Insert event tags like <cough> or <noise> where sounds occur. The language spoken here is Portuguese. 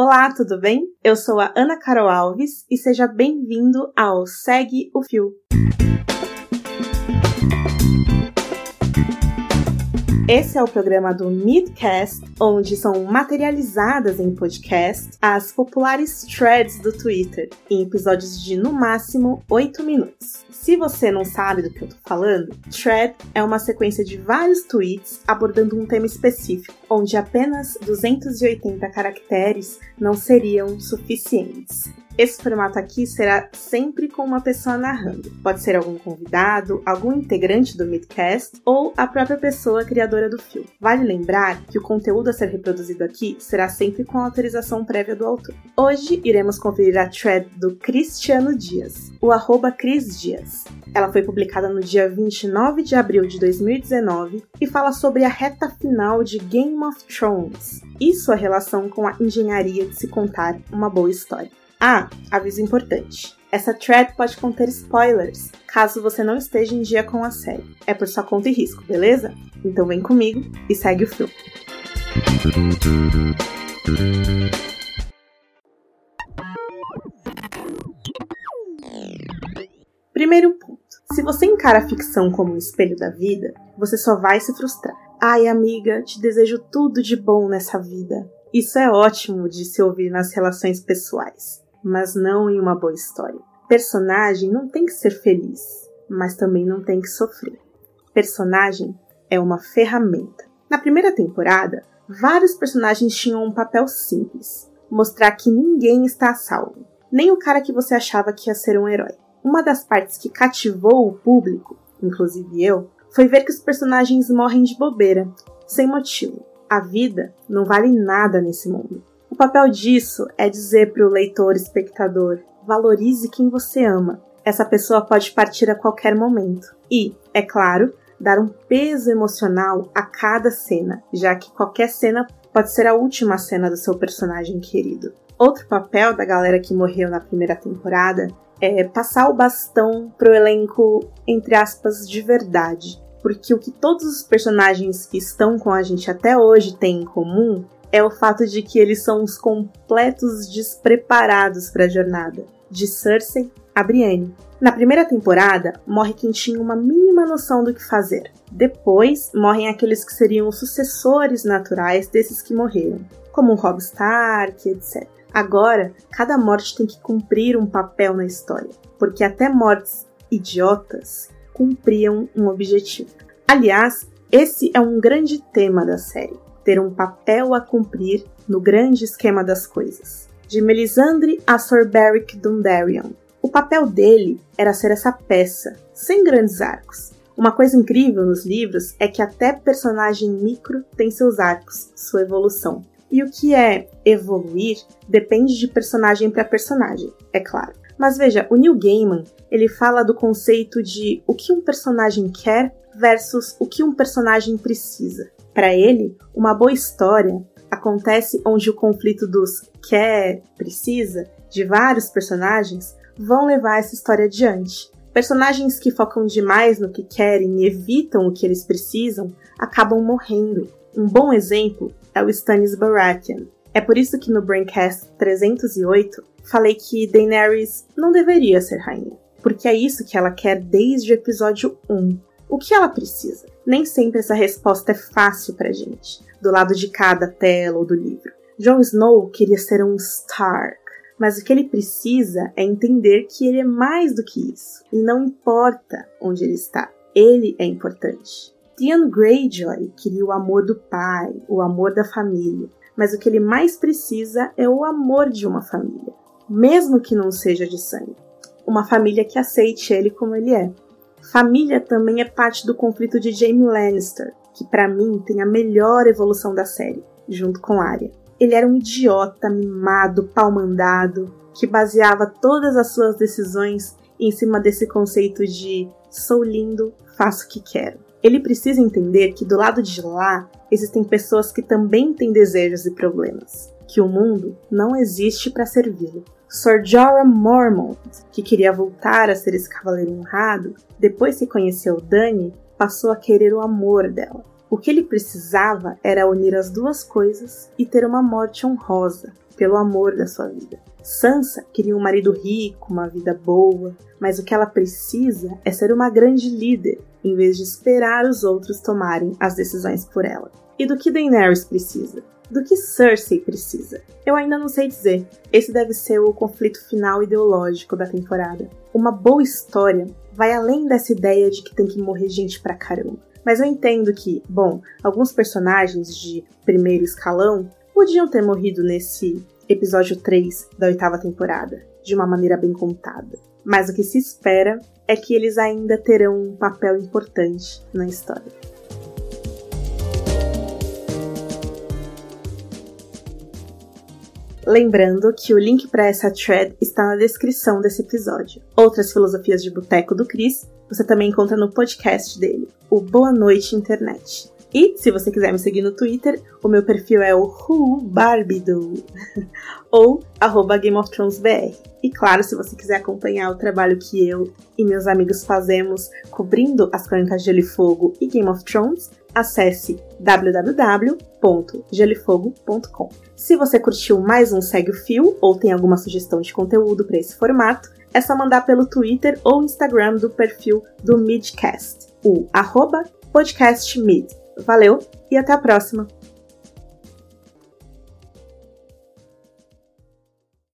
Olá, tudo bem? Eu sou a Ana Carol Alves e seja bem-vindo ao Segue o Fio. Esse é o programa do Midcast, onde são materializadas em podcast as populares threads do Twitter, em episódios de no máximo 8 minutos. Se você não sabe do que eu tô falando, thread é uma sequência de vários tweets abordando um tema específico, onde apenas 280 caracteres não seriam suficientes. Esse formato aqui será sempre com uma pessoa narrando. Pode ser algum convidado, algum integrante do Midcast ou a própria pessoa criadora do filme. Vale lembrar que o conteúdo a ser reproduzido aqui será sempre com autorização prévia do autor. Hoje iremos conferir a thread do Cristiano Dias, o arroba Cris Dias. Ela foi publicada no dia 29 de abril de 2019 e fala sobre a reta final de Game of Thrones e sua relação com a engenharia de se contar uma boa história. Ah, aviso importante. Essa thread pode conter spoilers, caso você não esteja em dia com a série. É por sua conta e risco, beleza? Então vem comigo e segue o filme. Primeiro ponto. Se você encara a ficção como um espelho da vida, você só vai se frustrar. Ai, amiga, te desejo tudo de bom nessa vida. Isso é ótimo de se ouvir nas relações pessoais mas não em uma boa história. Personagem não tem que ser feliz, mas também não tem que sofrer. Personagem é uma ferramenta. Na primeira temporada, vários personagens tinham um papel simples: mostrar que ninguém está a salvo, nem o cara que você achava que ia ser um herói. Uma das partes que cativou o público, inclusive eu, foi ver que os personagens morrem de bobeira, sem motivo. A vida não vale nada nesse mundo. O papel disso é dizer para o leitor, espectador, valorize quem você ama. Essa pessoa pode partir a qualquer momento. E, é claro, dar um peso emocional a cada cena, já que qualquer cena pode ser a última cena do seu personagem querido. Outro papel da galera que morreu na primeira temporada é passar o bastão pro elenco, entre aspas, de verdade. Porque o que todos os personagens que estão com a gente até hoje têm em comum é o fato de que eles são os completos despreparados para a jornada, de Cersei a Brienne. Na primeira temporada, morre quem tinha uma mínima noção do que fazer. Depois, morrem aqueles que seriam os sucessores naturais desses que morreram, como Robb Stark, etc. Agora, cada morte tem que cumprir um papel na história, porque até mortes idiotas cumpriam um objetivo. Aliás, esse é um grande tema da série ter um papel a cumprir no grande esquema das coisas. De Melisandre a Sir Beric Dondarrion. O papel dele era ser essa peça, sem grandes arcos. Uma coisa incrível nos livros é que até personagem micro tem seus arcos, sua evolução. E o que é evoluir depende de personagem para personagem, é claro. Mas veja, o Neil Gaiman, ele fala do conceito de o que um personagem quer versus o que um personagem precisa. Para ele, uma boa história acontece onde o conflito dos quer, precisa, de vários personagens vão levar essa história adiante. Personagens que focam demais no que querem e evitam o que eles precisam acabam morrendo. Um bom exemplo é o Stannis Baratheon. É por isso que no Braincast 308 falei que Daenerys não deveria ser rainha, porque é isso que ela quer desde o episódio 1. O que ela precisa? Nem sempre essa resposta é fácil pra gente, do lado de cada tela ou do livro. Jon Snow queria ser um Stark, mas o que ele precisa é entender que ele é mais do que isso, e não importa onde ele está, ele é importante. Theon Greyjoy queria o amor do pai, o amor da família, mas o que ele mais precisa é o amor de uma família, mesmo que não seja de sangue. Uma família que aceite ele como ele é. Família também é parte do conflito de Jaime Lannister, que para mim tem a melhor evolução da série, junto com Arya. Ele era um idiota, mimado, pau-mandado, que baseava todas as suas decisões em cima desse conceito de sou lindo, faço o que quero. Ele precisa entender que do lado de lá existem pessoas que também têm desejos e problemas, que o mundo não existe para servi-lo. Sir Jorah Mormont, que queria voltar a ser esse cavaleiro honrado, depois que conheceu Dany, passou a querer o amor dela. O que ele precisava era unir as duas coisas e ter uma morte honrosa. pelo amor da sua vida. Sansa queria um marido rico, uma vida boa, mas o que ela precisa é ser uma grande líder, em vez de esperar os outros tomarem as decisões por ela. E do que Daenerys precisa? Do que Cersei precisa? Eu ainda não sei dizer. Esse deve ser o conflito final ideológico da temporada. Uma boa história vai além dessa ideia de que tem que morrer gente pra caramba. Mas eu entendo que, bom, alguns personagens de primeiro escalão podiam ter morrido nesse episódio 3 da oitava temporada, de uma maneira bem contada. Mas o que se espera é que eles ainda terão um papel importante na história. Lembrando que o link para essa thread está na descrição desse episódio. Outras filosofias de boteco do Chris você também encontra no podcast dele, o Boa Noite Internet. E, se você quiser me seguir no Twitter, o meu perfil é o WhoBarbido, <laughs> ou arroba Game of Thrones BR. E claro, se você quiser acompanhar o trabalho que eu e meus amigos fazemos cobrindo as Crônicas de Gelo e Fogo e Game of Thrones, acesse www.gelifogo.com. Se você curtiu mais um Segue o Fio ou tem alguma sugestão de conteúdo para esse formato, é só mandar pelo Twitter ou Instagram do perfil do Midcast, o arroba podcastmid. Valeu e até a próxima!